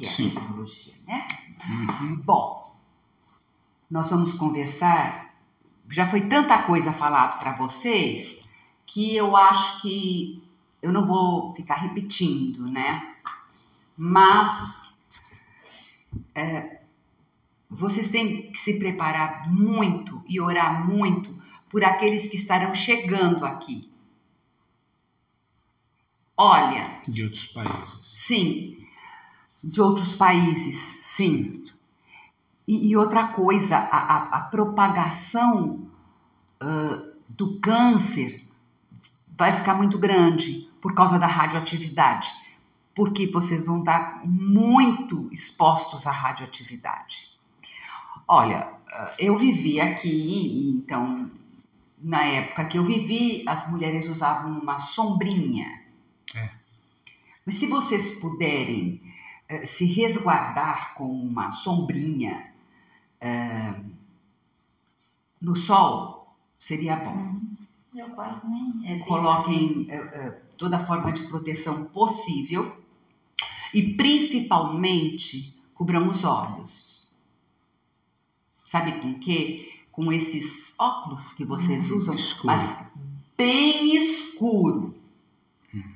que é Sim. tecnologia, né? Uhum. Bom, nós vamos conversar. Já foi tanta coisa falada para vocês que eu acho que eu não vou ficar repetindo, né? Mas é, vocês têm que se preparar muito e orar muito por aqueles que estarão chegando aqui. Olha, De outros países. Sim, de outros países, sim. E, e outra coisa, a, a- a propagação ah, do câncer vai ficar muito grande por causa da radioatividade, porque vocês vão estar muito expostos à radioatividade. Olha, eu vivi aqui, então, na época que eu vivi, as mulheres usavam uma sombrinha. Mas se vocês puderem se resguardar com uma sombrinha eh, no sol, seria bom. Eu quase nem. É Coloquem eh, toda forma de proteção possível e principalmente cubram os olhos. Sabe com que? Com esses óculos que vocês usam, escuro. mas bem escuro.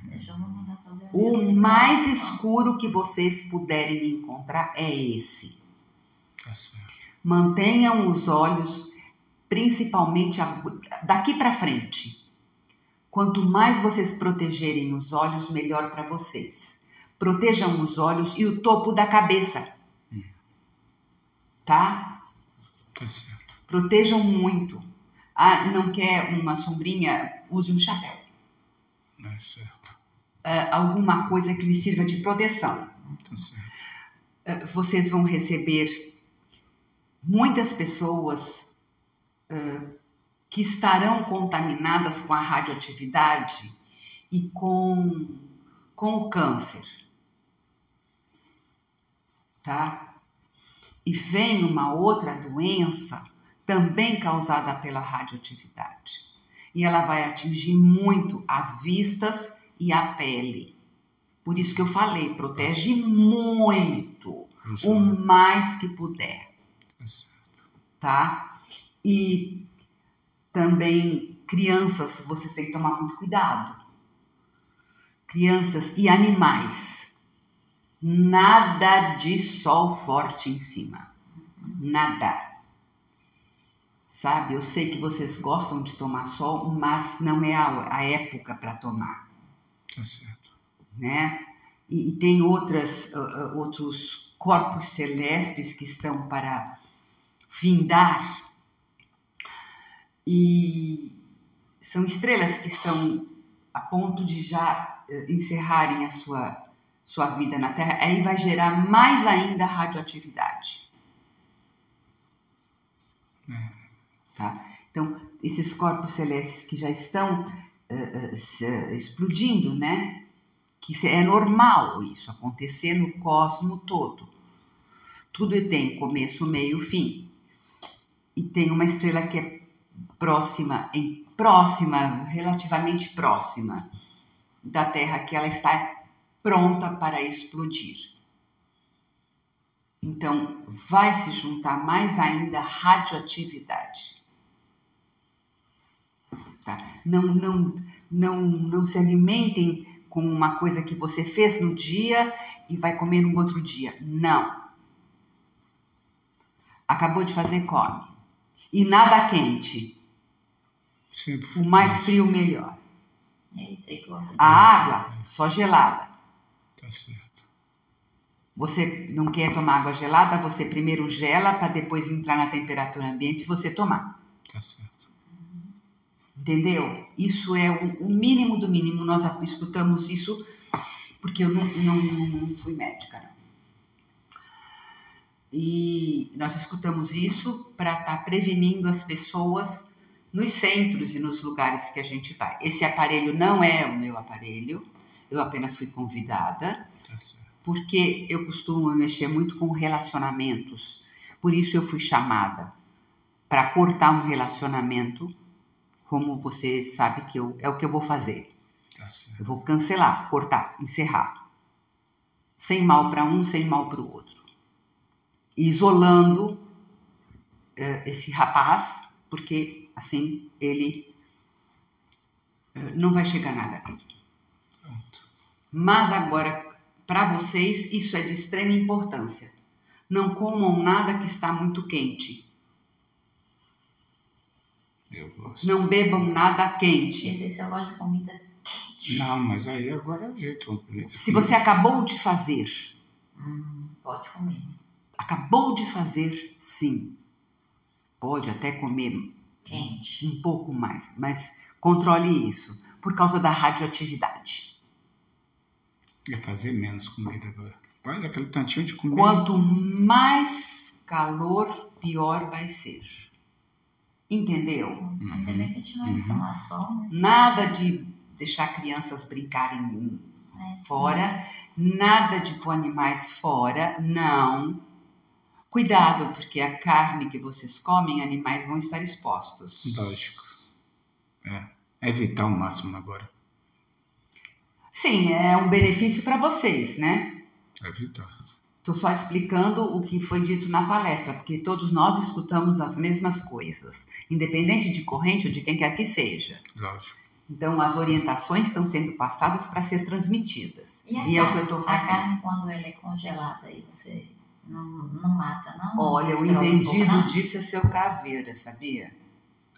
Deixa eu mandar fazer O assim. Mais escuro que vocês puderem encontrar é esse. Tá certo. Mantenham os olhos, principalmente daqui para frente. Quanto mais vocês protegerem os olhos, melhor para vocês. Protejam os olhos e o topo da cabeça. Tá? Tá certo. Protejam muito. Ah, não quer uma sombrinha? Use um chapéu. Tá certo. Ah, alguma coisa que lhe sirva de proteção. Eh, vocês vão receber muitas pessoas eh, que estarão contaminadas com a radioatividade e com, com o câncer. Tá? E vem uma outra doença também causada pela radioatividade. E ela vai atingir muito as vistas e a pele. Por isso que eu falei, protege muito, o mais que puder, Tá certo. tá? E também crianças, vocês têm que tomar muito cuidado. Crianças e animais. Nada de sol forte em cima. Nada. Sabe, eu sei que vocês gostam de tomar sol, mas não é a, a época para tomar Tá certo. né? E, e tem outras, ah, outros corpos celestes que estão para findar e são estrelas que estão a ponto de já eh, encerrarem a sua, sua vida na Terra. Aí vai gerar mais ainda radioatividade. Tá? Então, esses corpos celestes que já estão eh, se- eh, explodindo, né? Que é normal isso acontecer no cosmo todo. Tudo tem começo, meio, fim. E tem uma estrela que é próxima, em próxima, relativamente próxima da Terra, que ela está pronta para explodir. Então, vai se juntar mais ainda radioatividade. Não, não, não, não se alimentem com uma coisa que você fez no dia e vai comer no outro dia. Não. Acabou de fazer, come. E nada quente. Sempre. O mais frio, melhor. É isso aí que eu gosto. A água, só gelada. Tá certo. Você não quer tomar água gelada, você primeiro gela para depois entrar na temperatura ambiente e você tomar. Tá certo. Entendeu? Isso é o, o mínimo do mínimo. Nós escutamos isso porque eu não, não, não fui médica. não. E nós escutamos isso para estar prevenindo as pessoas nos centros e nos lugares que a gente vai. Esse aparelho não é o meu aparelho, eu apenas fui convidada Tá porque eu costumo mexer muito com relacionamentos. Por isso eu fui chamada para cortar um relacionamento, como você sabe que eu, é o que eu vou fazer. Tá. Eu vou cancelar, cortar, encerrar. sem mal para um, sem mal para o outro. Isolando eh, esse rapaz, porque assim ele eh, não vai chegar nada. Pronto. Mas agora, para vocês, isso é de extrema importância. Não comam nada que está muito quente. Eu gosto. Não bebam nada quente. Esse se eu gosto de comida. Não, mas aí agora é o jeito. Se você acabou de fazer, Hum, pode comer. acabou de fazer, sim. Pode até comer Quente. um pouco mais, mas controle isso, por causa da radioatividade. Ia fazer menos comida agora. Quase aquele tantinho de comida. Quanto mais calor, pior vai ser. Entendeu? Ainda bem que a gente não Uhum. ia tomar sol, né? Nada de deixar crianças brincarem Mas, fora, nada de pôr animais fora, não. Cuidado, porque a carne que vocês comem, animais vão estar expostos. Lógico. É. Evitar o máximo agora. Sim, é um benefício para vocês, né? Evitar. Estou só explicando o que foi dito na palestra, porque todos nós escutamos as mesmas coisas, independente de corrente ou de quem quer que seja. Lógico. Então, as orientações estão sendo passadas para ser transmitidas. E, a E é o que eu estou a fazendo. carne, quando ela é congelada, aí você não, não mata, não? Olha, o um entendido não? disso é seu caveira, sabia?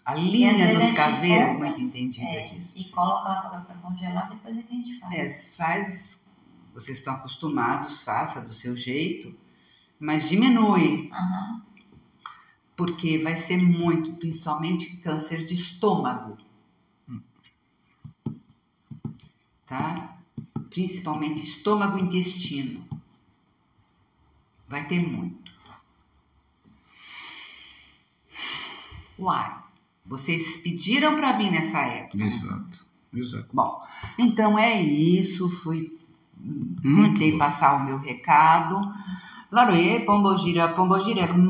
A linha a dos caveiras é muito entendida É, disso. e coloca lá para congelar, depois é que a gente faz. É, faz, vocês estão acostumados, faça do seu jeito, mas diminui, Aham. porque vai ser muito, principalmente câncer de estômago. Tá? Principalmente estômago e intestino. Vai ter muito. Uai, vocês pediram para vir nessa época. né? Exato. Exato. Bom, então é isso. Fui Muito tentei bom. passar o meu recado. Laroê, Pombogira, Pombogira,